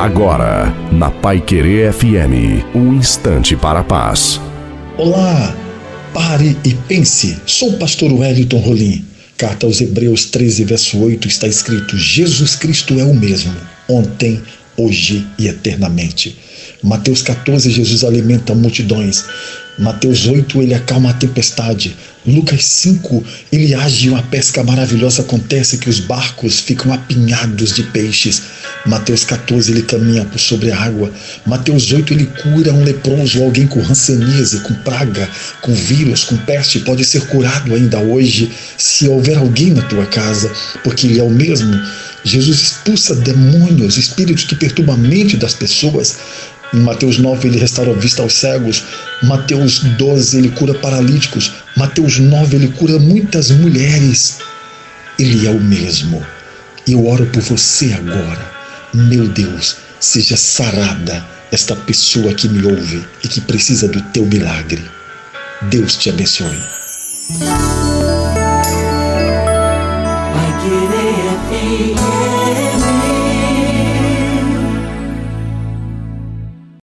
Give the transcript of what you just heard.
Agora, na Pai Querer FM, um instante para a paz. Olá, pare e pense. Sou o pastor Wellington Rolim. Carta aos Hebreus 13, verso 8 está escrito: Jesus Cristo é o mesmo, ontem, hoje e eternamente. Mateus 14, Jesus alimenta multidões. Mateus 8, ele acalma a tempestade. Lucas 5, ele age e uma pesca maravilhosa acontece que os barcos ficam apinhados de peixes. Mateus 14, ele caminha por sobre a água. Mateus 8, ele cura um leproso, alguém com ranceníase, com praga, com vírus, com peste, pode ser curado ainda hoje se houver alguém na tua casa, porque ele é o mesmo. Jesus expulsa demônios, espíritos que perturbam a mente das pessoas. Em Mateus 9 ele restaura a vista aos cegos. Mateus 12 ele cura paralíticos. Mateus 9 ele cura muitas mulheres. Ele é o mesmo. Eu oro por você agora. Meu Deus, seja sarada esta pessoa que me ouve e que precisa do teu milagre. Deus te abençoe.